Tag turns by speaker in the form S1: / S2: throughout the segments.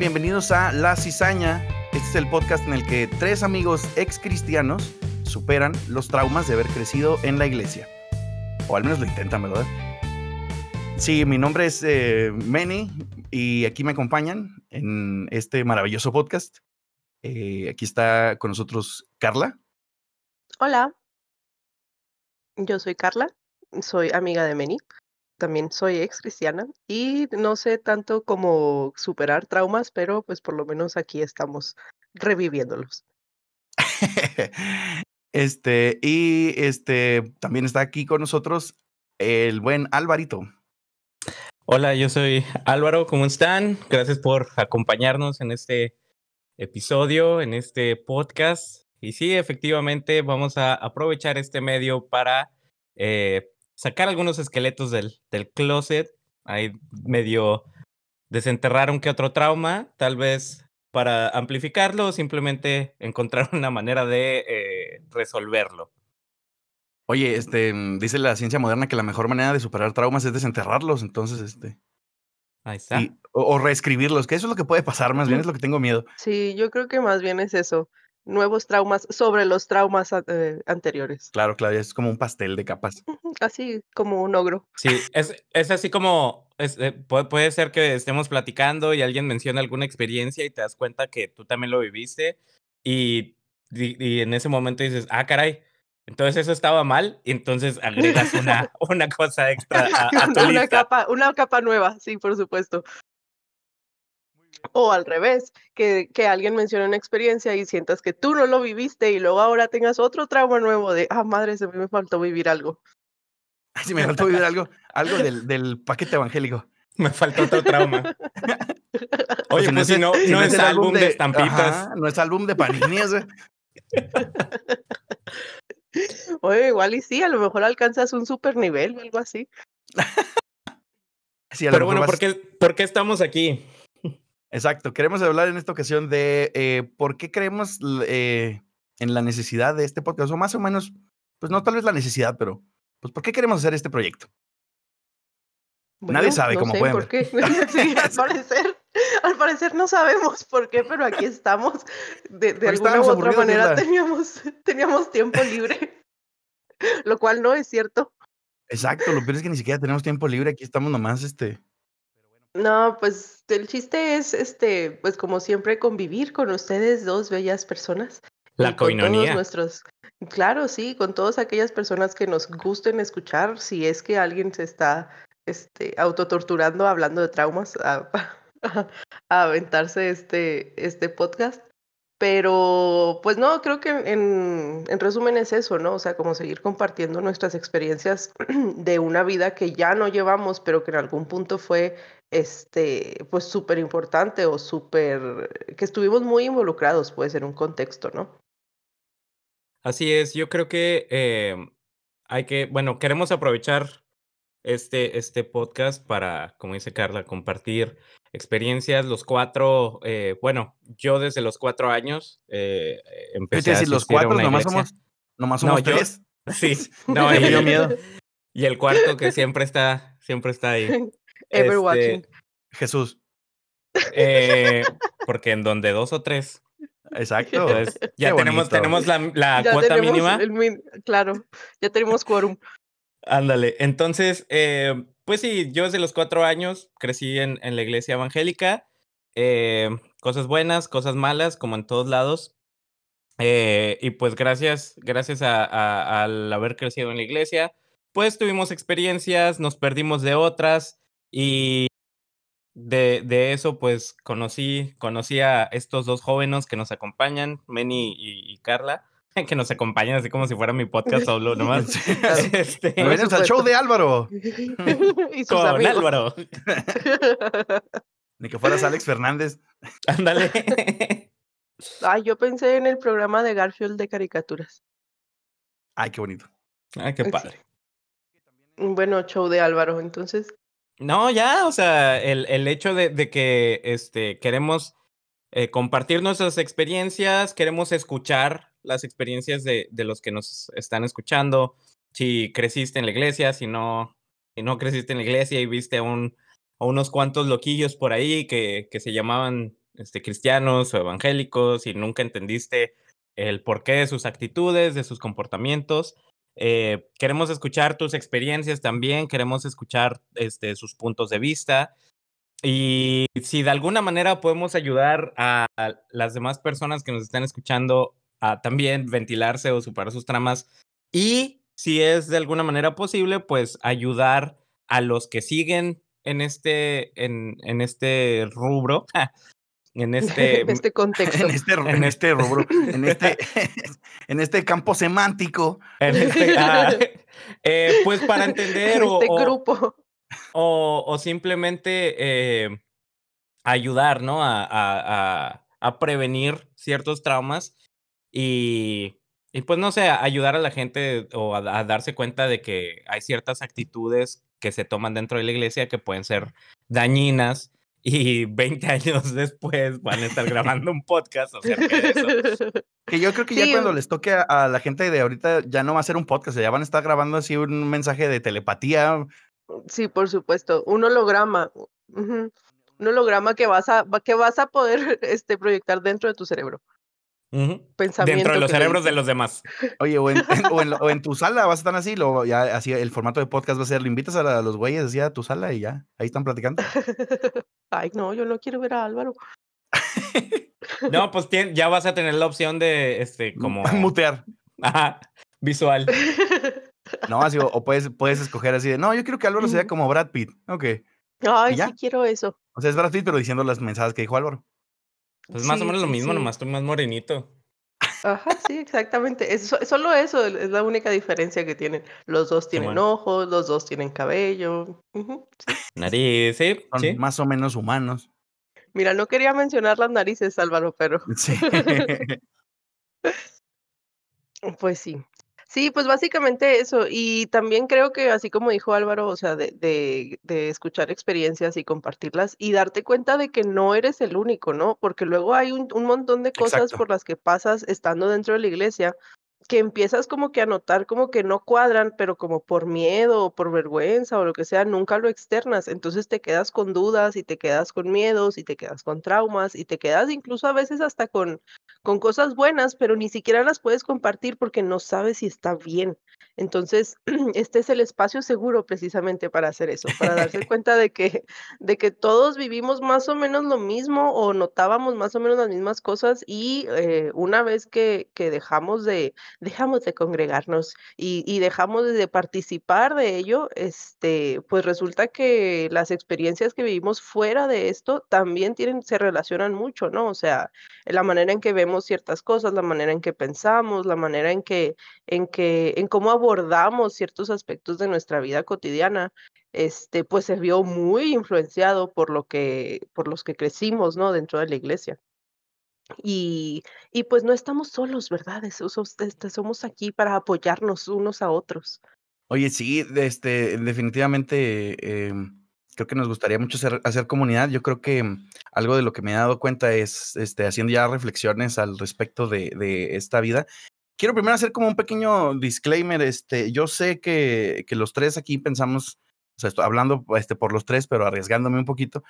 S1: Bienvenidos a La Cizaña. Este es el podcast en el que tres amigos ex cristianos superan los traumas de haber crecido en la iglesia. O al menos lo intentan, ¿verdad? Sí, mi nombre es eh, y aquí me acompañan en este maravilloso podcast. Eh, aquí está con nosotros Carla.
S2: Hola, yo soy Carla, soy amiga de Meni, también soy ex cristiana y no sé tanto cómo superar traumas, pero pues por lo menos aquí estamos reviviéndolos.
S1: este, y este también está aquí con nosotros el buen Alvarito.
S3: Hola, yo soy Álvaro, ¿cómo están? Gracias por acompañarnos en este episodio, en este podcast. Y sí, efectivamente, vamos a aprovechar este medio para eh, sacar algunos esqueletos del, del closet, ahí medio desenterrar un que otro trauma, tal vez para amplificarlo o simplemente encontrar una manera de eh, resolverlo.
S1: Oye, este, dice la ciencia moderna que la mejor manera de superar traumas es desenterrarlos, entonces, este.
S3: Ahí está.
S1: o, o, reescribirlos, que eso es lo que puede pasar, más bien es lo que tengo miedo.
S2: Sí, yo creo que más bien es eso nuevos traumas sobre los traumas eh, anteriores.
S1: Claro, claro, es como un pastel de capas.
S2: Así como un ogro.
S3: Sí, es, es así como, es, eh, puede, puede, ser que estemos platicando y alguien menciona alguna experiencia y te das cuenta que tú también lo viviste y, y, y en ese momento dices, ah, caray. Entonces eso estaba mal y entonces agregas una, una cosa extra a, a tu
S2: una
S3: lista.
S2: capa, una capa nueva, sí, por supuesto. O al revés, que, que alguien mencione una experiencia y sientas que tú no lo viviste y luego ahora tengas otro trauma nuevo de, ah, madre, se me faltó vivir algo.
S1: Ay, sí, me faltó vivir algo, algo del, del paquete evangélico.
S3: Me faltó otro trauma. Oye, pues, pues si no, si no, es, es álbum de, de estampitas.
S1: Ajá, no es álbum de panines.
S2: Oye, igual y sí, a lo mejor alcanzas un super nivel o algo así.
S3: sí, Pero bueno, vas... ¿por, qué, ¿por qué estamos aquí?
S1: Exacto, queremos hablar en esta ocasión de eh, por qué creemos eh, en la necesidad de este podcast, o más o menos, pues no tal vez la necesidad, pero pues por qué queremos hacer este proyecto. Bueno, Nadie sabe
S2: no
S1: cómo
S2: sé
S1: pueden
S2: por qué. Sí, al parecer, al parecer no sabemos por qué, pero aquí estamos. De, de alguna u otra manera teníamos, teníamos tiempo libre, lo cual no es cierto.
S1: Exacto, lo peor es que ni siquiera tenemos tiempo libre, aquí estamos nomás, este,
S2: no, pues el chiste es, este, pues como siempre, convivir con ustedes, dos bellas personas.
S3: La coinonía.
S2: nuestros, claro, sí, con todas aquellas personas que nos gusten escuchar, si es que alguien se está, este, autotorturando hablando de traumas, a, a, a aventarse este, este podcast. Pero, pues no, creo que en, en, resumen es eso, ¿no? O sea, como seguir compartiendo nuestras experiencias de una vida que ya no llevamos, pero que en algún punto fue, este, pues súper importante o súper, que estuvimos muy involucrados, pues, en un contexto, ¿no?
S3: Así es, yo creo que eh, hay que, bueno, queremos aprovechar este, este podcast para, como dice Carla, compartir experiencias, los cuatro, eh, bueno, yo desde los cuatro años eh, empecé a
S1: decir, los cuatro, nomás somos, nomás somos
S3: no,
S1: tres.
S3: Yo, sí, no,
S1: me dio miedo.
S3: Y el cuarto que siempre está, siempre está ahí.
S2: Ever este, watching.
S1: Jesús.
S3: Eh, porque en donde dos o tres.
S1: Exacto.
S3: Entonces, ya tenemos, tenemos la, la
S2: ya
S3: cuota
S2: tenemos
S3: mínima.
S2: El, claro, ya tenemos quórum.
S3: Ándale, entonces, eh, pues sí, yo desde los cuatro años crecí en, en la iglesia evangélica, eh, cosas buenas, cosas malas, como en todos lados. Eh, y pues gracias, gracias a, a, al haber crecido en la iglesia, pues tuvimos experiencias, nos perdimos de otras y de, de eso pues conocí, conocí a estos dos jóvenes que nos acompañan, Meni y, y Carla que nos acompañan así como si fuera mi podcast solo nomás.
S1: este, Bienvenidos al show de Álvaro.
S2: y sus
S3: con
S2: amigos.
S3: Álvaro.
S1: Ni que fueras Alex Fernández.
S3: Ándale.
S2: Ay, yo pensé en el programa de Garfield de caricaturas.
S1: Ay, qué bonito.
S3: Ay, qué padre.
S2: Bueno, show de Álvaro, entonces.
S3: No, ya, o sea, el, el hecho de, de que este, queremos eh, compartir nuestras experiencias, queremos escuchar las experiencias de, de, los que nos están escuchando. Si creciste en la iglesia, si no, si no creciste en la iglesia y viste a un, unos cuantos loquillos por ahí que, que se llamaban este, cristianos o evangélicos y nunca entendiste el porqué de sus actitudes, de sus comportamientos. Eh, queremos escuchar tus experiencias también, queremos escuchar este, sus puntos de vista. Y si de alguna manera podemos ayudar a, las demás personas que nos están escuchando a también ventilarse o superar sus tramas y si es de alguna manera posible, pues ayudar a los que siguen en este, en, en este rubro en este,
S2: en este contexto.
S1: En este, en este rubro, en este, en este campo semántico.
S3: En este, ah, eh, pues para entender
S2: o, este grupo.
S3: O, o simplemente eh, ayudar, ¿no? A, a, a, prevenir ciertos traumas y, y, pues no sé, ayudar a la gente o a darse cuenta de que hay ciertas actitudes que se toman dentro de la iglesia que pueden ser dañinas y 20 años después van a estar grabando un podcast acerca de eso.
S1: Que yo creo que ya cuando les toque a, la gente de ahorita ya no va a ser un podcast, ya van a estar grabando así un mensaje de telepatía.
S2: Sí, por supuesto, un holograma. Un holograma que vas a, que vas a poder este, proyectar dentro de tu cerebro.
S3: Dentro de los cerebros de los demás.
S1: Oye, o en, tu sala vas a estar así, lo, ya así el formato de podcast va a ser, le invitas a, los güeyes así a tu sala y ya, ahí están platicando.
S2: Ay, no, yo no quiero ver a Álvaro.
S3: no, pues ya vas a tener la opción de, este, como...
S1: Mutear.
S3: Ajá, visual.
S1: No, así, o, puedes, puedes escoger así de, no, yo quiero que Álvaro sea como Brad Pitt. Ok.
S2: Ay, sí quiero eso.
S1: O sea, es Brad Pitt, pero diciendo las mensajes que dijo Álvaro.
S3: Pues más o menos lo mismo, nomás tú más morenito.
S2: Ajá, sí, exactamente. Es, solo eso es la única diferencia que tienen. Los dos tienen ojos, los dos tienen cabello.
S3: Nariz, sí,
S1: Son más o menos humanos.
S2: Mira, no quería mencionar las narices, Álvaro, pero.
S1: Sí.
S2: pues sí. Sí, pues básicamente eso. Y también creo que, así como dijo Álvaro, o sea, de, de, de, escuchar experiencias y compartirlas y darte cuenta de que no eres el único, ¿no? Porque luego hay un, un montón de cosas por las que pasas estando dentro de la iglesia que empiezas como que a notar como que no cuadran, pero como por miedo o por vergüenza o lo que sea, nunca lo externas. Entonces te quedas con dudas y te quedas con miedos y te quedas con traumas y te quedas incluso a veces hasta con, con cosas buenas, pero ni siquiera las puedes compartir porque no sabes si está bien. Entonces, este es el espacio seguro precisamente para hacer eso, para darse cuenta de que, de que todos vivimos más o menos lo mismo o notábamos más o menos las mismas cosas y eh, una vez que, que dejamos de, dejamos de congregarnos y, y, dejamos de participar de ello, este, pues resulta que las experiencias que vivimos fuera de esto también tienen, se relacionan mucho, ¿no? O sea, la manera en que vemos ciertas cosas, la manera en que pensamos, la manera en que, en que, en cómo abordamos ciertos aspectos de nuestra vida cotidiana, este, pues se vio muy influenciado por lo que, por los que crecimos, ¿no? Dentro de la iglesia. Y, y pues no estamos solos, ¿verdad? Somos, este, somos aquí para apoyarnos unos a otros.
S1: Oye, sí, este, definitivamente em, creo que nos gustaría mucho hacer, comunidad. Yo creo que algo de lo que me he dado cuenta es, este, haciendo ya reflexiones al respecto de, de esta vida, quiero primero hacer como un pequeño disclaimer. Este, yo sé que, que los tres aquí pensamos, o sea, estoy hablando este, por los tres, pero arriesgándome un poquito,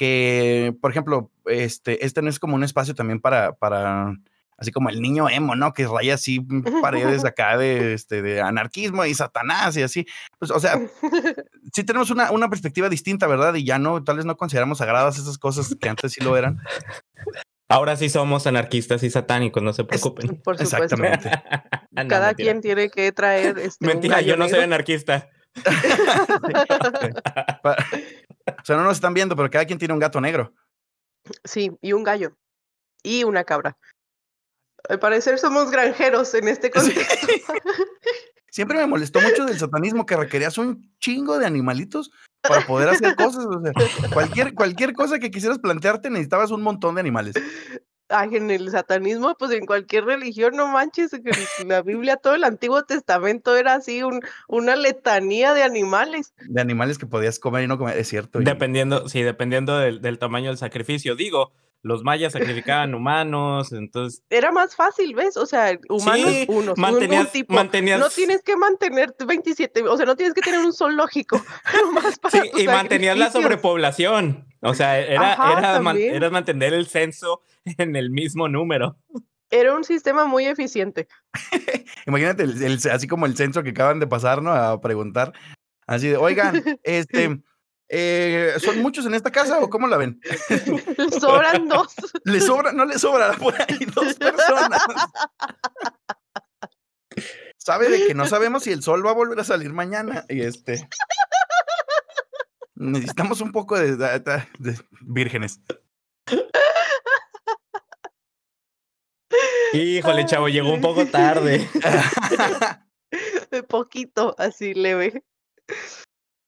S1: que, por ejemplo, este, este no es como un espacio también para, para, así como el niño emo, ¿no? Que raya así paredes acá de, este, de anarquismo y satanás y así. Pues, o sea, sí tenemos una, una perspectiva distinta, ¿verdad? Y ya no, tal vez no consideramos sagradas esas cosas que antes sí lo eran.
S3: Ahora sí somos anarquistas y satánicos, no se preocupen.
S2: por supuesto. Exactamente. Cada quien tiene que traer. Este,
S3: mentira, yo no soy anarquista.
S1: O sea, no nos están viendo, pero cada quien tiene un gato negro.
S2: Sí, y un gallo. Y una cabra. Al parecer somos granjeros en este contexto.
S1: Siempre me molestó mucho del satanismo que requerías un chingo de animalitos para poder hacer cosas. O sea, cualquier, cualquier cosa que quisieras plantearte necesitabas un montón de animales.
S2: Ay, en el satanismo, pues en cualquier religión, no manches, en la Biblia, todo el Antiguo Testamento era así, un, una letanía de animales.
S1: De animales que podías comer y no comer, es cierto.
S3: Dependiendo, sí, dependiendo del, del, tamaño del sacrificio. Digo, los mayas sacrificaban humanos, entonces...
S2: Era más fácil, ¿ves? O sea, humanos
S3: Sí,
S2: unos,
S3: mantenías-
S2: un tipo.
S3: mantenías-
S2: No tienes que mantener 27, o sea, no tienes que tener un zoológico. nomás para
S3: Sí, y mantenías la sobrepoblación. O sea, era,
S2: Ajá,
S3: era, man- era mantener el censo en el mismo número.
S2: Era un sistema muy eficiente.
S1: Imagínate, el- el- así como el censo que acaban de pasar, ¿no? A preguntar. Así de, oigan, este, eh, ¿son muchos en esta casa o cómo la ven?
S2: Sobran dos.
S1: ¿Le sobra? No le sobra por ahí dos personas. Sabe de que no sabemos si el sol va a volver a salir mañana. Y este. Necesitamos un poco de, de- de- de vírgenes.
S3: Híjole, chavo, llegó un poco tarde.
S2: De poquito, así leve.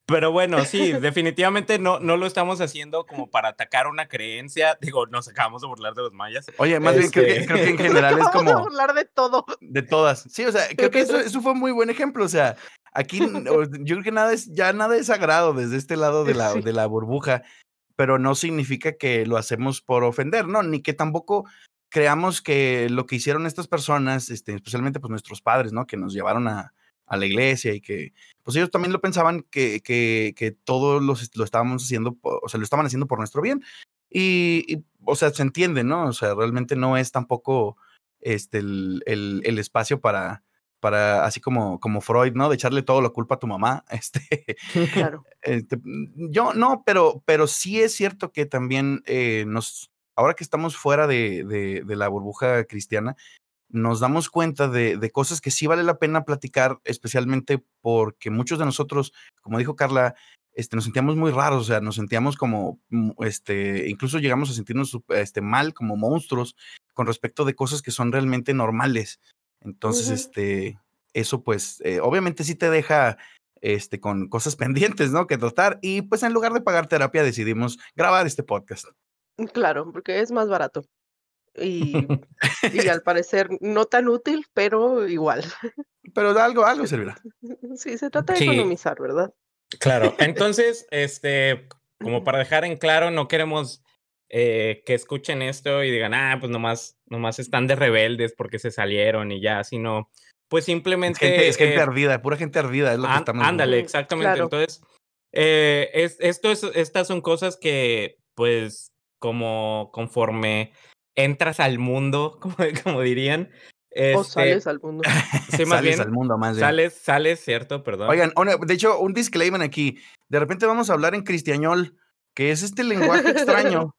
S3: Pero bueno, sí, definitivamente no, no lo estamos haciendo como para atacar una creencia. Digo, nos acabamos de burlar de los mayas.
S1: Oye, más bien creo que,
S3: Este-
S1: creo que en general es
S2: Vamos a
S1: como
S2: burlar de todo.
S1: de todas. Sí, o sea, creo que eso, eso fue un muy buen ejemplo. O sea, aquí yo creo que nada es, ya nada es sagrado desde este lado de la,
S2: Sí.
S1: de la burbuja, pero no significa que lo hacemos por ofender, ¿no? Ni que tampoco creamos que lo que hicieron estas personas, este, especialmente pues nuestros padres, ¿no? Que nos llevaron a, a la iglesia y que pues ellos también lo pensaban que, que, que todo lo, lo estábamos haciendo, o sea, lo estaban haciendo por nuestro bien. Y, y, o sea, se entiende, ¿no? O sea, realmente no es tampoco este, el, el, el espacio para, para, así como, como Freud, ¿no? De echarle toda la culpa a tu mamá. Este,
S2: Claro.
S1: este, mm, yo no, pero, pero sí es cierto que también eh, nos, ahora que estamos fuera de, de, de la burbuja cristiana, nos damos cuenta de, de cosas que sí vale la pena platicar, especialmente porque muchos de nosotros, como dijo Carla, este, nos sentíamos muy raros, o sea, nos sentíamos como, mm, este, incluso llegamos a sentirnos este, mal, como monstruos, con respecto de cosas que son realmente normales. Entonces, este, eso pues, eh, obviamente sí te deja, este, con cosas pendientes, ¿no? Que tratar. Y pues en lugar de pagar terapia decidimos grabar este podcast.
S2: Claro, porque es más barato. Y, y al parecer no tan útil, pero igual.
S1: Pero algo, algo servirá.
S2: Sí, se trata de
S3: Sí.
S2: economizar, ¿verdad?
S3: Claro, entonces, este, como para dejar en claro, no queremos eh, que escuchen esto y digan, ah, pues nomás, nomás están de rebeldes porque se salieron y ya, sino, pues
S1: Es
S3: simplemente...
S1: gente, es gente
S3: eh,
S1: ardida, pura gente ardida, es lo que estamos
S3: Ándale,
S2: viendo.
S3: exactamente.
S2: Claro.
S3: Entonces, eh, es, esto es, estas son cosas que, pues, como conforme entras al mundo, como, como dirían,
S2: O
S3: este,
S2: sales al mundo.
S3: sí, más
S1: Sales
S3: bien,
S1: al mundo más bien.
S3: sales, sales, ¿cierto? Perdón.
S1: Oigan, una- de hecho, un disclaimer aquí. De repente vamos a hablar en cristiañol, que es este lenguaje extraño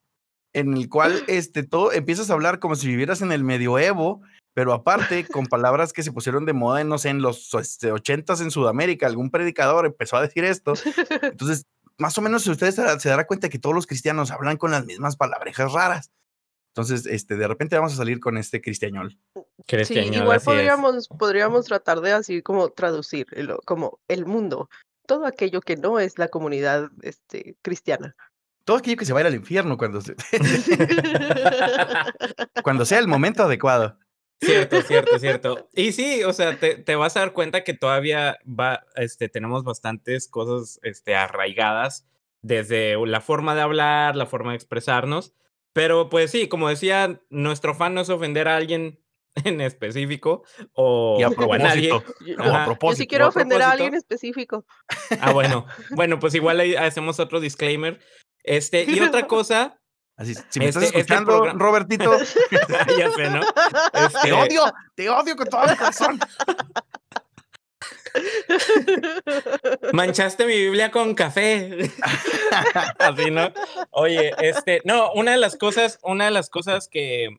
S1: en el cual este, todo empiezas a hablar como si vivieras en el medioevo, pero aparte con palabras que se pusieron de moda en, no sé, en los este, 80s en Sudamérica. Algún predicador empezó a decir esto. Entonces, más o menos ustedes se, se darán cuenta que todos los cristianos hablan con las mismas palabrejas raras. Entonces, este, de repente vamos a salir con este cristiañol.
S2: Sí,
S3: Cristiañol,
S2: igual
S3: así es.
S2: podríamos, podríamos tratar de así como traducir el- como el mundo, todo aquello que no es la comunidad este, cristiana.
S1: Todo aquello que se va a ir al infierno cuando, se- cuando sea el momento adecuado.
S3: Cierto, cierto, cierto. Y sí, o sea, te, te vas a dar cuenta que todavía va, este, tenemos bastantes cosas este, arraigadas desde la forma de hablar, la forma de expresarnos. Pero pues sí, como decía, nuestro fan no es ofender a alguien en específico o,
S1: Y a
S3: o a nadie.
S1: propósito,
S2: Yo-
S1: o a
S3: Ajá.
S2: Yo
S1: propósito.
S2: sí quiero
S3: a
S2: ofender a
S3: propósito.
S2: alguien específico.
S3: Ah, bueno. Bueno, pues igual ahí hacemos otro disclaimer. Este, y otra cosa,
S1: Así, si me estás
S3: Este- este
S1: escuchando, Robertito,
S3: ya sé, ¿no? Este,
S1: te odio, te odio con todo mi corazón.
S3: Manchaste mi Biblia con café. Así, ¿no? Oye, este, no, una de las cosas, una de las cosas que,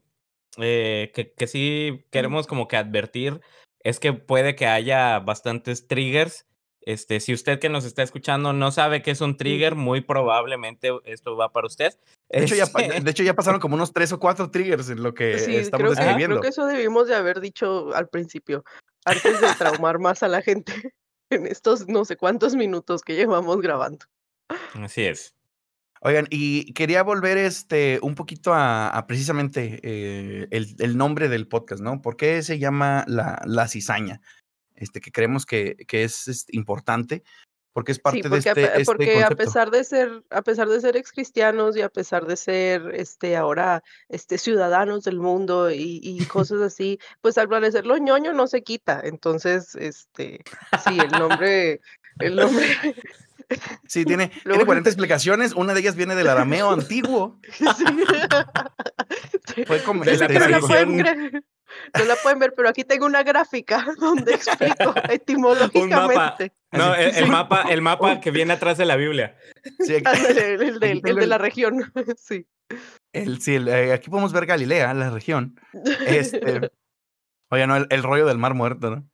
S3: eh, que, que sí queremos como que advertir es que puede que haya bastantes triggers. Este, si usted que nos está escuchando no sabe qué es un trigger, muy probablemente esto va para usted.
S1: De hecho, ya,
S3: Este,
S1: de hecho, ya pasaron como unos tres o cuatro triggers en lo que
S2: Sí,
S1: estamos
S2: creo que,
S1: describiendo.
S2: creo que eso debimos de haber dicho al principio, antes de traumar más a la gente en estos no sé cuántos minutos que llevamos grabando.
S3: Así es.
S1: Oigan, y quería volver este un poquito a, a precisamente eh, el, el nombre del podcast, ¿no? ¿Por qué se llama la, la cizaña? Este, que creemos que, que es, este, importante. porque es parte
S2: Sí,
S1: de
S2: porque, a,
S1: este, este
S2: porque a
S1: concepto.
S2: pesar de ser, a pesar de ser ex cristianos y a pesar de ser este ahora este ciudadanos del mundo y, y cosas así, pues al parecer lo ñoño no se quita. Entonces, este, sí, el nombre, el nombre,
S1: Sí, tiene, tiene
S2: Luego-
S1: 40 explicaciones, una de ellas viene del arameo antiguo.
S2: sí.
S1: Fue como,
S3: De
S1: este,
S2: no pueden. No la pueden ver, pero aquí tengo una gráfica donde explico etimológicamente.
S3: No,
S1: Así.
S3: el, el mapa, el mapa que viene atrás de la Biblia.
S1: sí, aquí-
S2: el, de la región, sí.
S1: el- sí, el- eh, aquí podemos ver Galilea, la región. Este, oigan, no, el, el rollo del mar muerto, ¿no?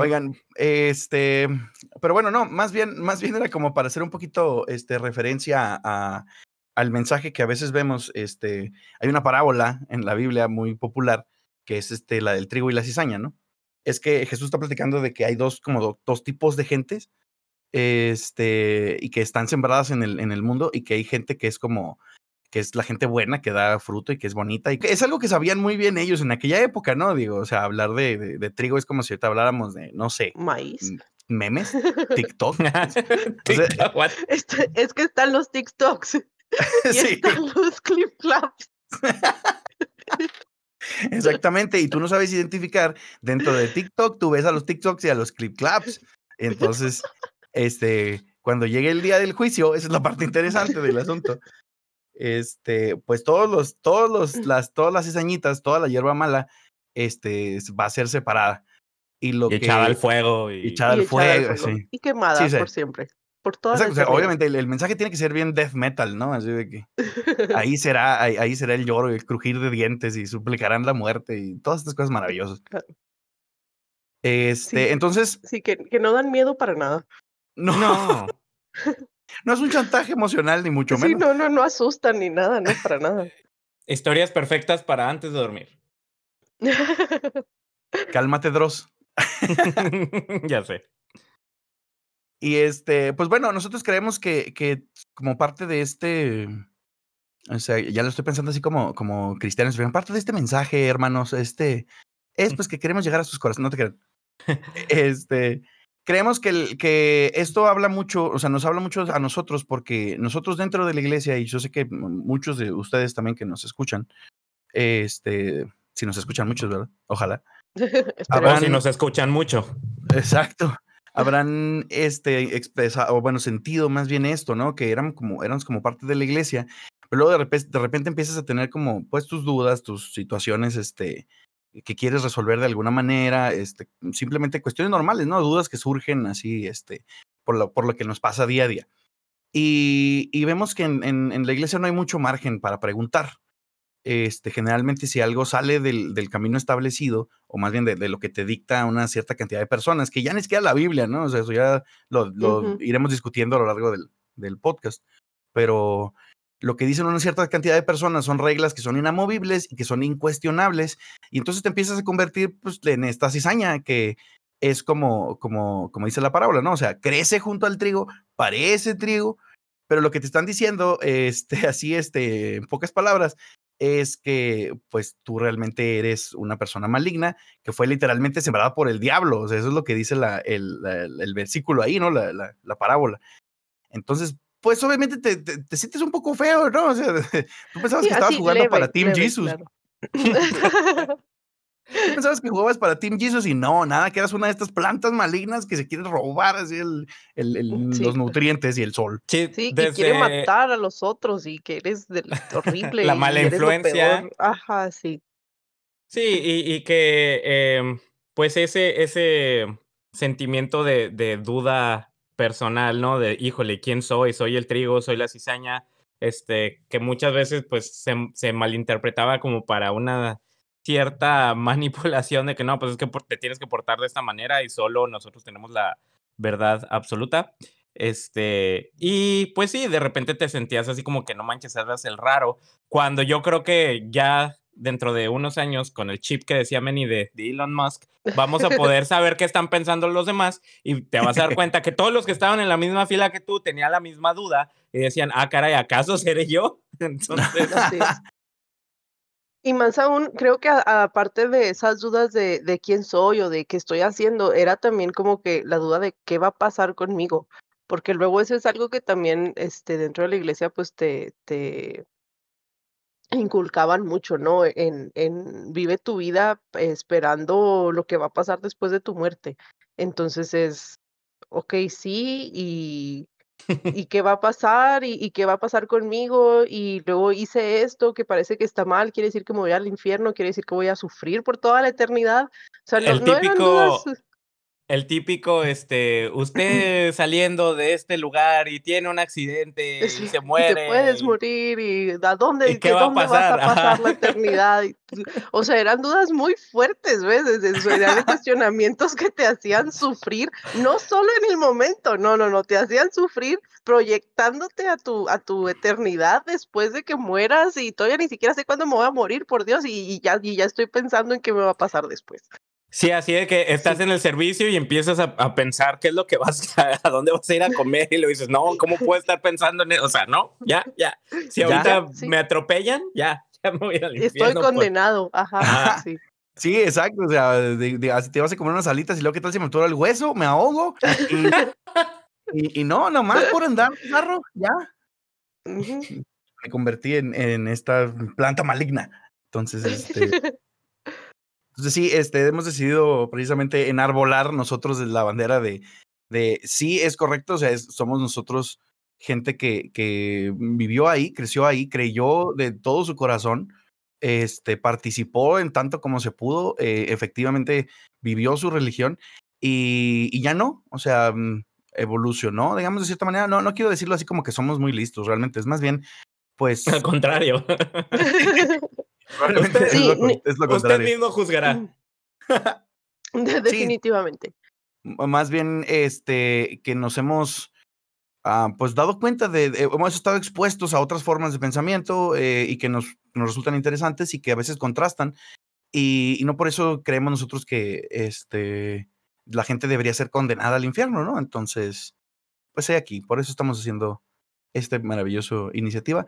S1: Oigan, este, pero bueno, no, más bien, más bien era como para hacer un poquito, este, referencia a, al mensaje que a veces vemos, este, hay una parábola en la Biblia muy popular, que es este, la del trigo y la cizaña, ¿no? Es que Jesús está platicando de que hay dos, como do- dos tipos de gentes, este, y que están sembradas en el, en el mundo, y que hay gente que es como, que es la gente buena, que da fruto y que es bonita, y que es algo que sabían muy bien ellos en aquella época, ¿no? Digo, o sea, hablar de, de- de trigo es como si ahorita habláramos de, no sé,
S2: Maíz.
S1: memes, TikTok.
S3: TikTok, what?
S2: Es que están los TikToks y
S1: sí,
S2: están los clip claps.
S1: Exactamente. Y tú no sabes identificar dentro de TikTok, tú ves a los TikToks y a los clip claps. Entonces, este, cuando llegue el día del juicio, esa es la parte interesante del asunto. Este, pues todos los, todos los, las, todas las cizañitas, toda la hierba mala, este, va a ser separada. Y lo
S3: Y
S1: que
S3: echada al fuego. Y...
S1: y echada al fuego,
S2: fuego.
S1: sí.
S2: Y quemada
S1: sí.
S2: por siempre. Por toda la
S1: Exacto, o sea, obviamente el, el mensaje tiene que ser bien death metal, ¿no? Así de que ahí será, ahí, ahí será el lloro y el crujir de dientes y suplicarán la muerte y todas estas cosas maravillosas.
S2: Claro.
S1: Este,
S2: Sí.
S1: entonces,
S2: Sí, que, que no dan miedo para nada.
S1: no, no.
S3: No.
S1: es un chantaje emocional ni mucho
S2: Sí,
S1: menos.
S2: no, no, no asustan ni nada, no, para nada.
S3: Historias perfectas para antes de dormir.
S1: Cálmate, Dross.
S3: ya sé.
S1: Y este, pues bueno, nosotros creemos que, que como parte de este, o sea, ya lo estoy pensando así como, como cristianos, pero parte de este mensaje, hermanos, este, es pues que queremos llegar a sus corazones, no te crean. Este, creemos que, el- que esto habla mucho, o sea, nos habla mucho a nosotros porque nosotros dentro de la iglesia, y yo sé que muchos de ustedes también que nos escuchan, este, si nos escuchan muchos, ¿verdad? Ojalá.
S3: O
S1: Habrán-
S3: si nos escuchan mucho.
S1: Exacto. Habrán este expresado, bueno, sentido más bien esto, ¿no? Que eran como, éramos como parte de la iglesia, pero luego de repente, de repente empiezas a tener como, pues, tus dudas, tus situaciones, este, que quieres resolver de alguna manera, este, simplemente cuestiones normales, ¿no? Dudas que surgen así, este, por lo, por lo que nos pasa día a día. Y, y vemos que en, en- en la iglesia no hay mucho margen para preguntar. Este, generalmente si algo sale del, del camino establecido, o más bien de, de lo que te dicta una cierta cantidad de personas, que ya ni siquiera la Biblia, ¿no? O sea, eso ya lo, iremos discutiendo a lo largo del, del podcast. Pero lo que dicen una cierta cantidad de personas son reglas que son inamovibles y que son incuestionables, y entonces te empiezas a convertir pues, en esta cizaña que es como, como, como dice la parábola, ¿no? O sea, crece junto al trigo, parece trigo, pero lo que te están diciendo, este, así, este, en pocas palabras, es que pues tú realmente eres una persona maligna que fue literalmente sembrada por el diablo. O sea, eso es lo que dice la, el, la- el versículo ahí, ¿no? La, la- la parábola. Entonces, pues obviamente te, te- te sientes un poco feo, ¿no? O sea, tú pensabas
S2: Sí,
S1: que estabas jugando
S2: leve,
S1: para Team
S2: leve,
S1: Jesus.
S2: claro.
S1: Tú pensabas que jugabas para Team Jesus y no, nada, que eras una de estas plantas malignas que se quiere robar así el, el- el-
S2: Sí.
S1: los nutrientes y el sol.
S3: Sí,
S2: Sí, que quiere matar a los otros y que eres del- horrible.
S3: La mala influencia.
S2: Ajá, sí.
S3: Sí, y, y que em, pues ese, ese sentimiento de, de duda personal, ¿no? De, híjole, ¿quién soy? ¿Soy el trigo? ¿Soy la cizaña? Este, que muchas veces pues se, se malinterpretaba como para una cierta manipulación de que no, pues es que te tienes que portar de esta manera y solo nosotros tenemos la verdad absoluta. Este, y pues sí, de repente te sentías así como que no manches, eras el raro, cuando yo creo que ya dentro de unos años, con el chip que decía Manny de, de Elon Musk, vamos a poder saber qué están pensando los demás y te vas a dar cuenta que todos los que estaban en la misma fila que tú tenían la misma duda y decían, ah, caray, ¿acaso seré yo? Entonces.
S2: Y más aún, creo que aparte de esas dudas de, de quién soy o de qué estoy haciendo, era también como que la duda de qué va a pasar conmigo. porque luego eso es algo que también, este, dentro de la iglesia, pues, te te inculcaban mucho, ¿no? En en vive tu vida esperando lo que va a pasar después de tu muerte. Entonces es, okey, sí, y ¿y qué va a pasar? ¿Y y qué va a pasar conmigo? Y luego hice esto que parece que está mal, quiere decir que me voy al infierno, quiere decir que voy a sufrir por toda la eternidad. O sea, no
S3: El
S2: no dudas
S3: el típico, este, usted saliendo de este lugar y tiene un accidente y
S2: Sí,
S3: se
S2: y te puedes
S3: muere y
S2: morir, y ¿a dónde
S3: ¿y qué va a
S2: dónde vas a
S3: pasar?
S2: pasar la eternidad? O sea, eran dudas muy fuertes, ¿ves? Eran cuestionamientos que te hacían sufrir, no solo en el momento, no, no, no, te hacían sufrir proyectándote a tu a tu eternidad después de que mueras, y todavía ni siquiera sé cuándo me voy a morir, por Dios, y y ya y ya estoy pensando en qué me va a pasar después.
S3: Sí, así de que estás
S2: Sí.
S3: en el servicio y empiezas a a pensar qué es lo que vas a a dónde vas a ir a comer, y luego dices: "No, ¿cómo puedo estar pensando en eso?". O sea, no, ya, ya. Si
S1: Ya.
S3: ahorita
S2: Ya,
S3: me atropellan, ya, ya me voy al
S2: Estoy
S3: por
S2: condenado, ajá,
S3: Ajá.
S2: sí.
S1: Sí, exacto. O sea, de, de- así te vas a comer unas alitas y luego, ¿qué tal si me atora el hueso? Me ahogo. Y, y, y no, nomás por andar, carro, ya. Me convertí en, en esta planta maligna. Entonces, este, entonces sí, este, hemos decidido precisamente enarbolar nosotros la bandera de, de sí, es correcto, o sea, es- somos nosotros gente que, que vivió ahí, creció ahí, creyó de todo su corazón, este, participó en tanto como se pudo, eh, efectivamente vivió su religión y, y ya no, o sea, mm, evolucionó, digamos de cierta manera, no, no quiero decirlo así como que somos muy listos, realmente, es más bien, pues,
S3: Al contrario.
S1: probablemente es, lo, es
S3: usted mismo juzgará.
S1: Sí,
S2: definitivamente.
S1: más bien, este, que nos hemos, ah, pues, dado cuenta de, de- hemos estado expuestos a otras formas de pensamiento eh, y que nos, nos resultan interesantes y que a veces contrastan. Y, y no por eso creemos nosotros que este, la gente debería ser condenada al infierno, ¿no? Entonces, pues he aquí, por eso estamos haciendo esta maravillosa iniciativa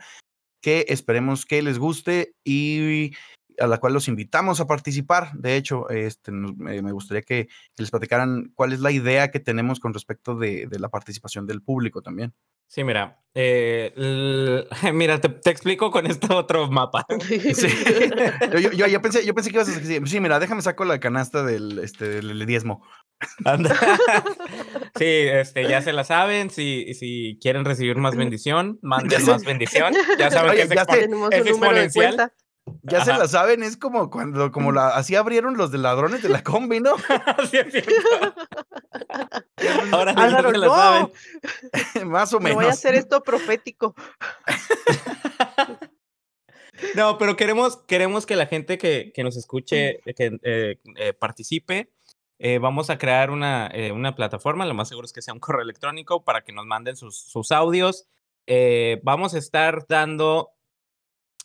S1: que esperemos que les guste y a la cual los invitamos a participar. De hecho, este, me gustaría que, que les platicaran cuál es la idea que tenemos con respecto de, de la participación del público también.
S3: Sí, mira, eh, mira, te, te explico con este otro mapa.
S1: Sí. Yo, yo, yo- pensé, yo pensé que ibas a decir, sí, mira, déjame saco la canasta del, este, del diezmo.
S3: Anda. Sí, este, ya se la saben. Si, si quieren recibir más bendición, manden más bendición. Ya saben
S1: Oye,
S3: que
S1: ya
S2: Tenemos
S3: es exponencial.
S1: Ya se
S3: Ajá.
S1: la saben, es como cuando, como la, así abrieron los de ladrones de la combi, ¿no?
S3: Sí, es cierto. Ahora ya
S2: Álvaro,
S3: se la
S2: no.
S3: saben.
S1: Más o
S2: Me
S1: menos.
S2: voy a hacer esto profético.
S3: No, pero queremos, queremos que la gente que, que nos escuche, que eh, eh, participe. Eh, vamos a crear una, eh, una plataforma, lo más seguro es que sea un correo electrónico para que nos manden sus, sus audios. Eh, vamos a estar dando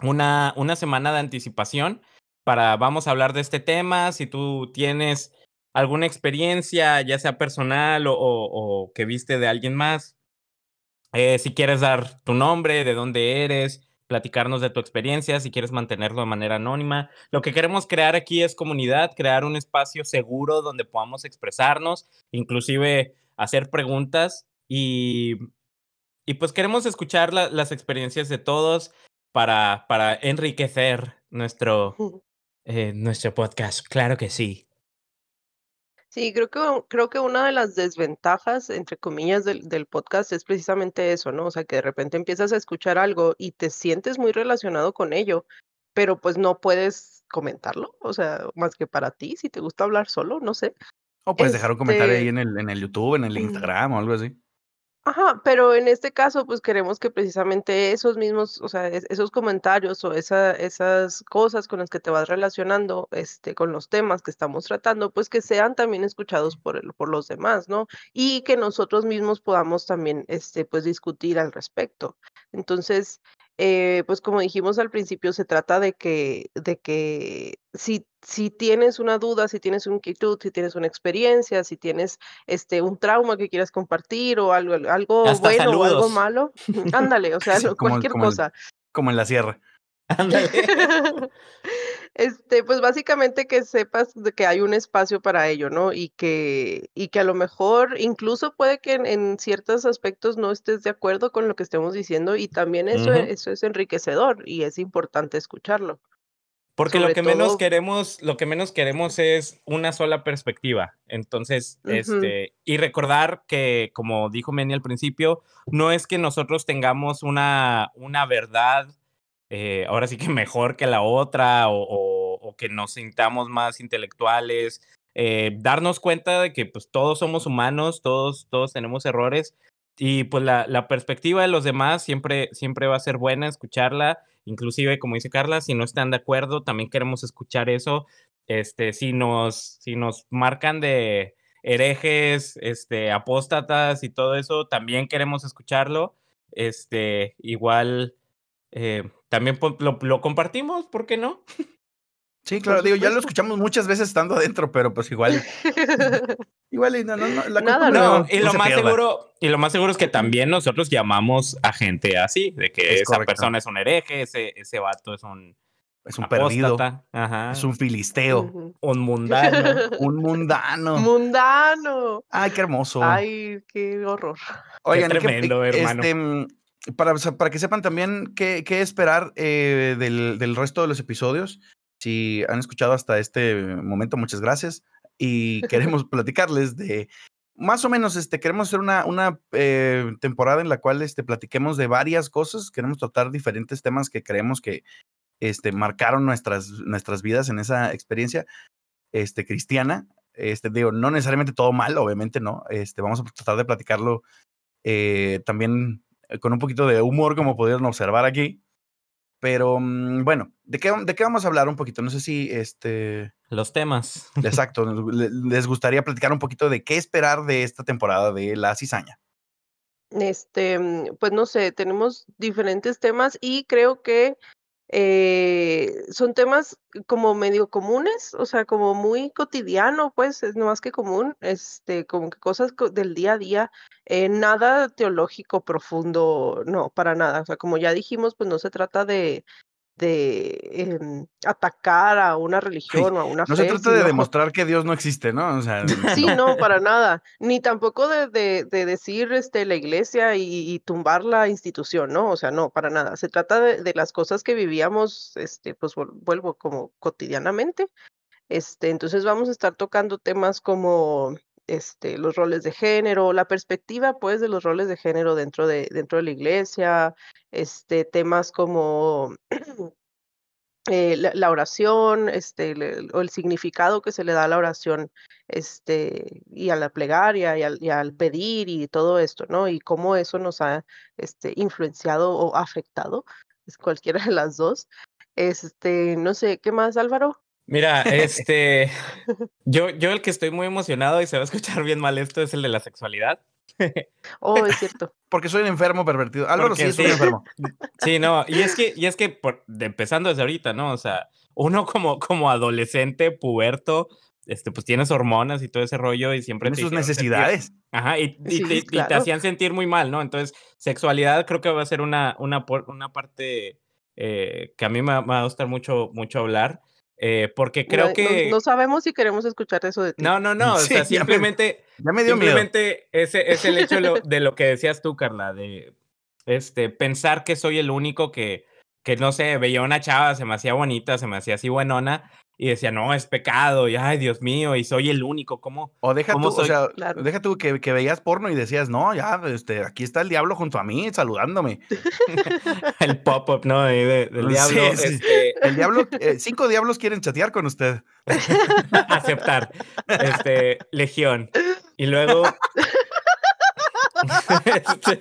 S3: una, una semana de anticipación para, vamos a hablar de este tema. Si tú tienes alguna experiencia, ya sea personal o, o- o que viste de alguien más, eh, si quieres dar tu nombre, de dónde eres, platicarnos de tu experiencia, si quieres mantenerlo de manera anónima. Lo que queremos crear aquí es comunidad, crear un espacio seguro donde podamos expresarnos, inclusive hacer preguntas y, y pues queremos escuchar la- las experiencias de todos para, para enriquecer nuestro, eh, nuestro podcast. Claro que sí.
S2: Sí, creo que, creo que una de las desventajas, entre comillas, del, del podcast es precisamente eso, ¿no? O sea, que de repente empiezas a escuchar algo y te sientes muy relacionado con ello, pero pues no puedes comentarlo, o sea, más que para ti, si te gusta hablar solo, no sé.
S1: O puedes dejar un comentario ahí
S2: Este,
S1: en el, en el YouTube, en el Instagram o algo así.
S2: Ajá, pero en este caso, pues queremos que precisamente esos mismos, o sea, es- esos comentarios o esa, esas cosas con las que te vas relacionando, este, con los temas que estamos tratando, pues que sean también escuchados por el, por los demás, ¿no? Y que nosotros mismos podamos también, este, pues discutir al respecto. Entonces, eh, pues como dijimos al principio, se trata de que, de que si, si tienes una duda, si tienes una inquietud, si tienes una experiencia, si tienes este, un trauma que quieras compartir o algo, algo
S3: Hasta
S2: bueno o algo malo, ándale, o sea,
S1: Sí,
S2: lo-
S1: como,
S2: cualquier
S1: el-
S2: cosa.
S1: como en la sierra.
S3: Ándale.
S2: Este, pues básicamente que sepas de que hay un espacio para ello, ¿no? Y que, y que a lo mejor incluso puede que en, en ciertos aspectos no estés de acuerdo con lo que estemos diciendo y también eso,
S3: Ujú.
S2: eso es enriquecedor y es importante escucharlo.
S3: Porque lo que menos queremos, lo que menos queremos es una sola perspectiva. Entonces, este, y recordar que, como dijo Manny al principio, no es que nosotros tengamos una, una verdad, eh, ahora sí que mejor que la otra, o, o- o que nos sintamos más intelectuales. eh, darnos cuenta de que pues todos somos humanos, todos, todos tenemos errores. Y pues la, la perspectiva de los demás siempre, siempre va a ser buena escucharla inclusive como dice Carla, si no están de acuerdo, también queremos escuchar eso. Este, si nos, si nos marcan de herejes, este, apóstatas y todo eso, también queremos escucharlo. Este, igual, eh, también po- lo, lo compartimos, ¿por qué no?
S1: Sí, claro, digo, ya lo escuchamos muchas veces estando adentro, pero pues igual, igual y no, no, no, la
S2: Nada
S3: No,
S2: no,
S3: y lo
S1: se
S3: más
S1: pierda.
S3: seguro, y lo más seguro es que también nosotros llamamos a gente así, de que
S1: Es
S3: esa
S1: correcto.
S3: persona es un hereje, ese, ese vato es un
S1: Es un perdido,
S3: ajá,
S1: es un filisteo,
S2: Ujú.
S3: un mundano.
S1: un mundano.
S2: Mundano.
S1: Ay, qué hermoso.
S2: Ay, qué horror.
S1: Oigan, ¿qué-
S3: tremendo, hermano.
S1: este, mm, para, para que sepan también qué, qué esperar eh, del, del resto de los episodios. Si han escuchado hasta este momento, muchas gracias. Y queremos platicarles de más o menos, este, queremos hacer una, una eh, temporada en la cual este, platiquemos de varias cosas. Queremos tratar diferentes temas que creemos que este, marcaron nuestras, nuestras vidas en esa experiencia este, cristiana. Este, digo, no necesariamente todo mal, obviamente no. Este, vamos a tratar de platicarlo eh, también eh, con un poquito de humor, como pudieron observar aquí. Pero mm, bueno, ¿de qué, ¿de qué vamos a hablar un poquito? No sé si, este,
S3: Los temas.
S1: exacto, le- les gustaría platicar un poquito de qué esperar de esta temporada de La Cizaña.
S2: Este, mm, pues no sé, tenemos diferentes temas y creo que eh, son temas como medio comunes, o sea, como muy cotidiano, pues, es no más que común, este, como que cosas co- del día a día, eh, nada teológico profundo, no, para nada. O sea, como ya dijimos, pues no se trata de, de em, atacar a una religión o a una
S1: No se
S2: fe,
S1: trata de demostrar que Dios no existe, ¿no? O sea,
S2: Sí,
S1: no.
S2: no, para nada. Ni tampoco de, de, de decir este, la iglesia y, y tumbar la institución, ¿no? O sea, no, para nada. Se trata de, de las cosas que vivíamos, este, pues vuel- vuelvo como cotidianamente. Este, entonces vamos a estar tocando temas como este, los roles de género, la perspectiva, pues, de los roles de género dentro de, dentro de la iglesia, este, temas como eh, la, oración, este, o el significado que se le da a la oración, este, y a la plegaria, y al, al pedir, y todo esto, ¿no? Y cómo eso nos ha, este, influenciado o afectado, es cualquiera de las dos. Este, no sé, ¿qué más, Álvaro?
S3: Mira, este, yo, yo el que estoy muy emocionado y se va a escuchar bien mal esto es el de la sexualidad.
S2: Oh, es cierto.
S1: Porque soy un enfermo pervertido. Álvaro sí
S3: Porque
S1: es un
S3: sí.
S1: enfermo.
S3: Sí, no, y es que, y es que por, de- empezando desde ahorita, ¿no? O sea, uno como, como adolescente, puberto, este, pues tienes hormonas y todo ese rollo y siempre
S1: Tiene
S3: te
S1: sus
S3: sentir-
S1: necesidades.
S3: Ajá, y, y
S2: Sí,
S3: te, y te
S2: claro.
S3: hacían sentir muy mal, ¿no? Entonces, sexualidad creo que va a ser una, una, por- una parte eh, que a mí me, va- me va a gustar mucho, mucho hablar, eh, porque creo
S2: no, no-
S3: que...
S2: no sabemos si queremos escuchar eso de ti.
S3: No, no, no, o sea,
S1: ya me-
S3: simplemente,
S1: Ya me dio miedo.
S3: simplemente ese es el hecho de lo, de lo que decías tú, Carla, de este, pensar que soy el único que, que, no sé, veía una chava, se me hacía bonita, se me hacía así buenona, y decía, no, es pecado, y ay, Dios mío, y soy el único, ¿cómo?
S1: O deja
S3: ¿Cómo
S1: tú, o sea,
S2: Claro.
S1: deja tú que, que veías porno y decías, no, ya, este, aquí está el diablo junto a mí, saludándome.
S3: El pop-up, ¿no? De- del
S1: Sí,
S3: diablo,
S1: sí.
S3: este,
S1: El diablo, eh, cinco diablos quieren chatear con usted.
S3: aceptar, este, legión. Y luego... Este,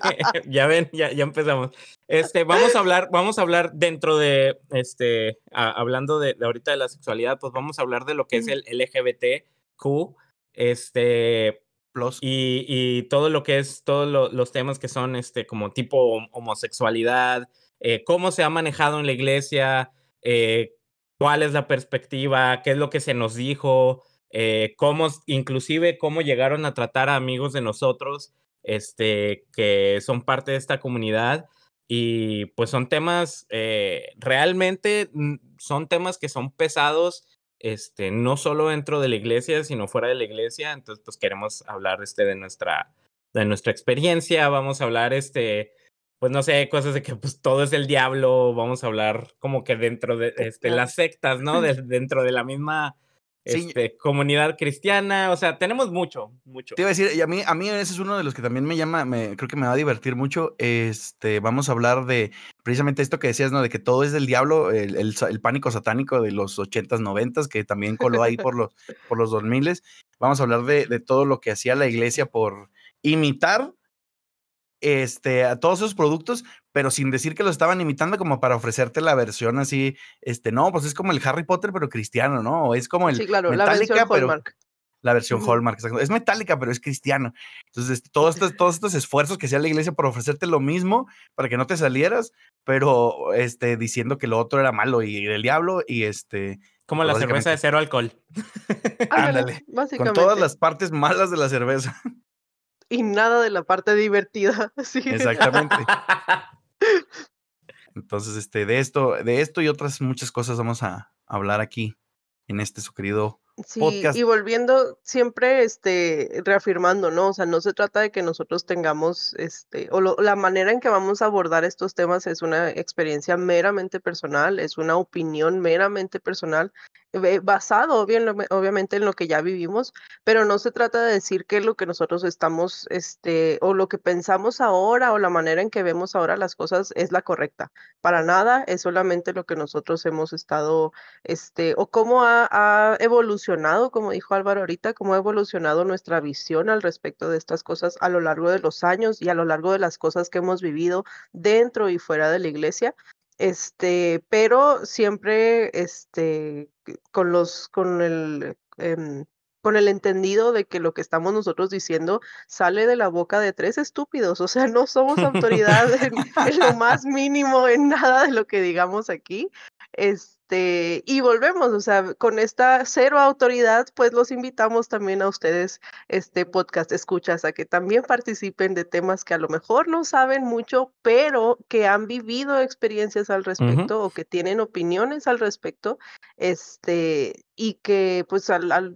S3: ya ven, ya, ya empezamos. Este, vamos a hablar, vamos a hablar dentro de, este, a- hablando de, de ahorita de la sexualidad, pues vamos a hablar de lo que es el LGBTQ, este,
S1: Plus.
S3: y, y todo lo que es, todos lo- los temas que son, este, como tipo hom- homosexualidad, eh, cómo se ha manejado en la iglesia, eh, cuál es la perspectiva, qué es lo que se nos dijo, eh, cómo, inclusive cómo llegaron a tratar a amigos de nosotros, este, que son parte de esta comunidad. y pues son temas, eh, realmente mm, son temas que son pesados, este, no solo dentro de la iglesia, sino fuera de la iglesia. Entonces, pues queremos hablar este, de, nuestra, de nuestra experiencia, vamos a hablar, este, pues no sé, cosas de que pues todo es el diablo, vamos a hablar como que dentro de este, las sectas, ¿no? dentro de la misma este, comunidad cristiana, o sea, tenemos mucho, mucho.
S1: Te iba a decir, y a mí, a mí ese es uno de los que también me llama, me, creo que me va a divertir mucho. Este, vamos a hablar de precisamente esto que decías, ¿no? De que todo es del diablo, el, el, pánico satánico de los 80s, 90s, que también coló ahí por los, por los 2000 Vamos a hablar de, de todo lo que hacía la iglesia por imitar este, a todos esos productos, pero sin decir que lo estaban imitando como para ofrecerte la versión así, este, no, pues es como el Harry Potter, pero cristiano, ¿no? Es como el
S2: sí, claro, la versión Hallmark.
S1: La versión Hallmark, es metálica, pero es cristiano. Entonces, este, todos, estos, todos estos esfuerzos que hacía la iglesia por ofrecerte lo mismo, para que no te salieras, pero este, diciendo que lo otro era malo y del diablo, y este.
S3: Como la cerveza de cero alcohol.
S1: Ándale. Con todas las partes malas de la cerveza
S2: y nada de la parte divertida.
S1: Exactamente. Entonces, este, de esto, de esto y otras muchas cosas vamos a hablar aquí en este su querido
S2: Sí, y volviendo siempre, este, reafirmando, ¿no? O sea, no se trata de que nosotros tengamos, este, o la manera en que vamos a abordar estos temas es una experiencia meramente personal, es una opinión meramente personal, basado obviamente en lo que ya vivimos, pero no se trata de decir que lo que nosotros estamos, este, o lo que pensamos ahora, o la manera en que vemos ahora las cosas es la correcta. Para nada, es solamente lo que nosotros hemos estado, este, o cómo ha, ha evolucionado como dijo Álvaro ahorita, cómo ha evolucionado nuestra visión al respecto de estas cosas a lo largo de los años y a lo largo de las cosas que hemos vivido dentro y fuera de la iglesia. Este, pero siempre este, con los, con el, em, con el entendido de que lo que estamos nosotros diciendo sale de la boca de tres estúpidos, o sea, no somos autoridad en, en, lo más mínimo en nada de lo que digamos aquí. Es, este, y volvemos, o sea, con esta cero autoridad, pues los invitamos también a ustedes, este podcast escuchas, a que también participen de temas que a lo mejor no saben mucho, pero que han vivido experiencias al respecto o que tienen opiniones al respecto, este, y que pues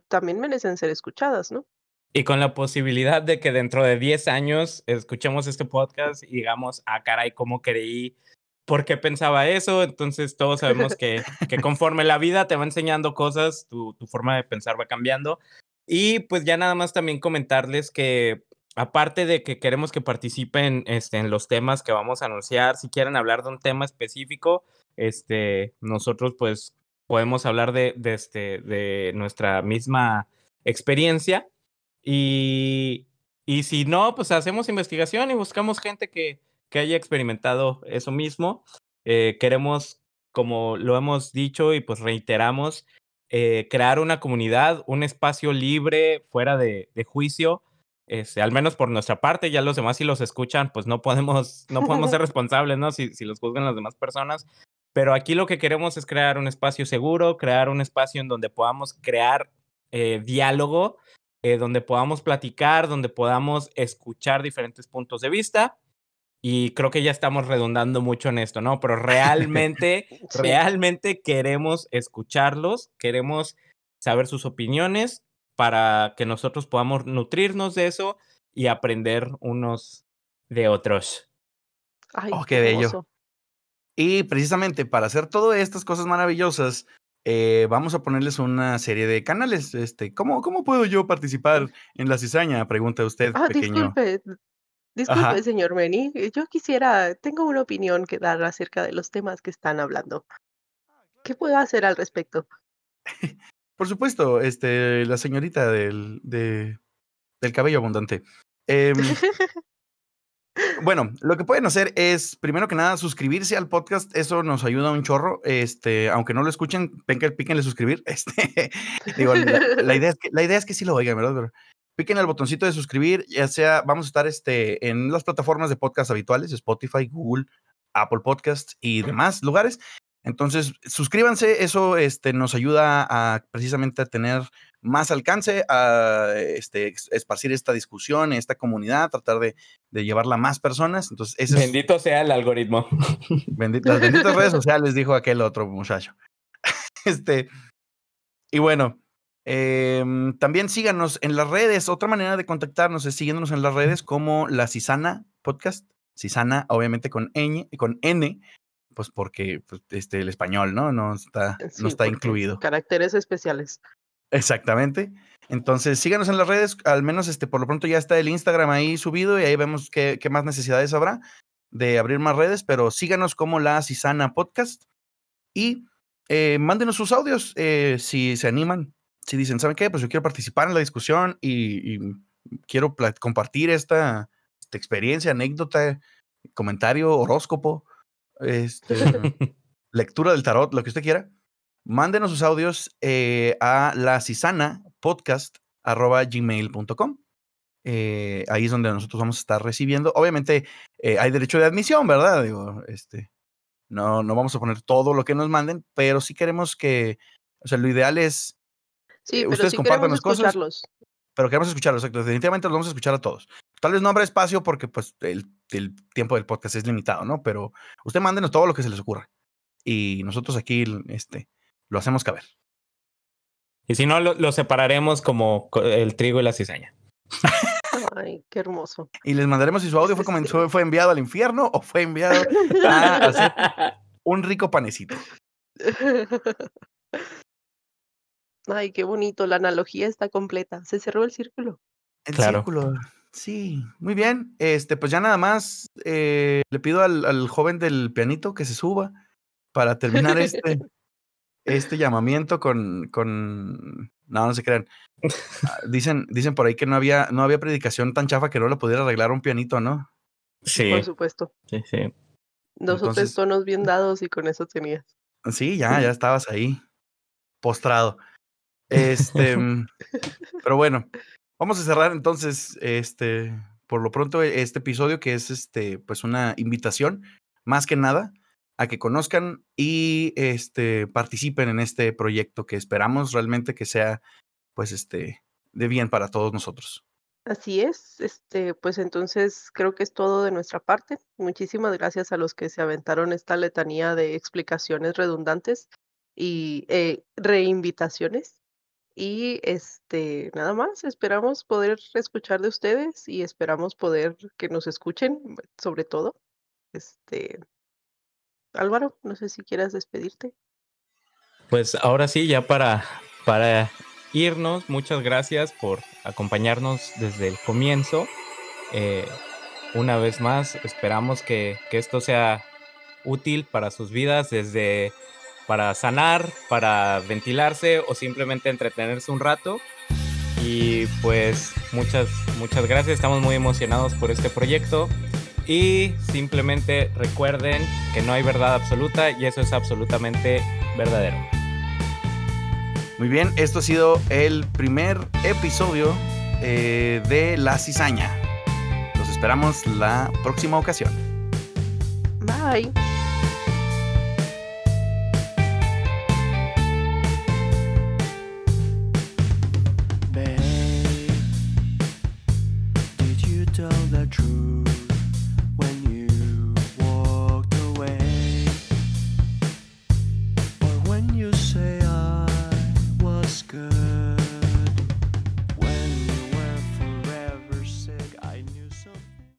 S2: también merecen ser escuchadas, ¿no?
S3: Y con la posibilidad de que dentro de 10 años escuchemos este podcast y digamos, ah, caray, ¿cómo creí por qué pensaba eso. Entonces todos sabemos que, que conforme la vida te va enseñando cosas, tu, tu, forma de pensar va cambiando. Y pues ya nada más también comentarles que aparte de que queremos que participen este, en los temas que vamos a anunciar, si quieren hablar de un tema específico, este, nosotros pues podemos hablar de, de, este, de nuestra misma experiencia. Y, y si no, pues hacemos investigación y buscamos gente que, que haya experimentado eso mismo. Eh, queremos, como lo hemos dicho y pues reiteramos, eh, crear una comunidad, un espacio libre, fuera de, de juicio, este, al menos por nuestra parte, ya los demás si los escuchan, pues no podemos, no podemos ser responsables, ¿no? Si, si los juzgan las demás personas. Pero aquí lo que queremos es crear un espacio seguro, crear un espacio en donde podamos crear eh, diálogo, donde podamos platicar, donde podamos escuchar diferentes puntos de vista y creo que ya estamos redundando mucho en esto, ¿no? Pero realmente, realmente queremos escucharlos, queremos saber sus opiniones para que nosotros podamos nutrirnos de eso y aprender unos de otros.
S1: Ay, oh, qué bello. Y precisamente para hacer todas estas cosas maravillosas, eh, vamos a ponerles una serie de canales. Este, ¿cómo, ¿Cómo puedo yo participar en la cizaña? Pregunta usted,
S2: ah,
S1: pequeño.
S2: Disculpe, Disculpe, señor Meni, eh, yo quisiera, tengo una opinión que dar acerca de los temas que están hablando. ¿Qué puedo hacer al respecto?
S1: Por supuesto, este, la señorita del, de, del cabello abundante. Em, bueno, lo que pueden hacer es, primero que nada, suscribirse al podcast. Eso nos ayuda un chorro. Este, aunque no lo escuchen, píquenle suscribir. Este, digo, la, idea es que, la idea es que sí lo oigan, ¿verdad? Piquen el botoncito de suscribir, ya sea, vamos a estar este, en las plataformas de podcast habituales, Spotify, Google, Apple Podcasts y demás lugares. Entonces, suscríbanse, eso este, nos ayuda a precisamente a tener más alcance, a este, esparcir esta discusión, esta comunidad, tratar de, llevarla a más personas. Entonces,
S3: Bendito sea el algoritmo.
S1: las benditas redes sociales, dijo aquel otro muchacho. Este, y bueno, em, también síganos en las redes. Otra manera de contactarnos es siguiéndonos en las redes como la Cisana Podcast. Cisana, obviamente con N, con N pues porque pues, este, el español, ¿no? No está, no está incluido.
S2: Caracteres especiales.
S1: Exactamente. Entonces, síganos en las redes, al menos este, por lo pronto ya está el Instagram ahí subido y ahí vemos qué, qué más necesidades habrá de abrir más redes, pero síganos como la Cisana Podcast y eh, mándenos sus audios eh, si se animan, si dicen, ¿saben qué? Pues yo quiero participar en la discusión y, quiero compartir esta, esta, experiencia, anécdota, comentario, horóscopo, este, lectura del tarot, lo que usted quiera mándenos sus audios eh, a la cisana podcast gmail.com. Eh, ahí es donde nosotros vamos a estar recibiendo. Obviamente eh, hay derecho de admisión, ¿verdad? Digo, este, no, no vamos a poner todo lo que nos manden, pero sí queremos que, o sea, lo ideal es
S2: sí, pero ustedes compartan las cosas.
S1: Pero queremos escucharlos, exacto. Definitivamente los vamos a escuchar a todos. Tal vez no habrá espacio porque pues el, el tiempo del podcast es limitado, ¿no? Pero usted mándenos todo lo que se les ocurra. Y nosotros aquí, este, lo hacemos caber.
S3: Y si no, lo, separaremos como el trigo y la cizaña.
S2: Ay, qué hermoso.
S1: Y les mandaremos si su audio fue, comenzó, fue enviado al infierno o fue enviado a hacer un rico panecito.
S2: Ay, qué bonito. La analogía está completa. Se cerró el círculo.
S1: El círculo. Sí, muy bien. Este, pues ya nada más eh, le pido al, al joven del pianito que se suba para terminar este este llamamiento con, con... No, no se crean. Ah, dicen, dicen por ahí que no había, no había predicación tan chafa que no lo pudiera arreglar un pianito, ¿no?
S2: Sí. Por supuesto.
S3: Sí, sí.
S2: Dos o tres tonos bien dados y con eso tenías.
S1: Sí, ya, ya estabas ahí, postrado. Este, pero bueno, vamos a cerrar entonces, este, por lo pronto, este episodio que es este, pues una invitación, más que nada, a que conozcan y este, participen en este proyecto que esperamos realmente que sea pues este, de bien para todos nosotros.
S2: Así es, este, pues entonces creo que es todo de nuestra parte. Muchísimas gracias a los que se aventaron esta letanía de explicaciones redundantes y eh, reinvitaciones. Y este, nada más, esperamos poder escuchar de ustedes y esperamos poder que nos escuchen, sobre todo. Este, Álvaro, no sé si quieras despedirte.
S3: Pues ahora sí, ya para, para irnos, muchas gracias por acompañarnos desde el comienzo. Eh, una vez más, esperamos que, que, esto sea útil para sus vidas, desde para sanar, para ventilarse o simplemente entretenerse un rato. Y pues muchas, muchas gracias, estamos muy emocionados por este proyecto. Y simplemente recuerden que no hay verdad absoluta y eso es absolutamente verdadero.
S1: Muy bien, esto ha sido el primer episodio eh, de La Cizaña. Los esperamos la próxima ocasión.
S2: Bye.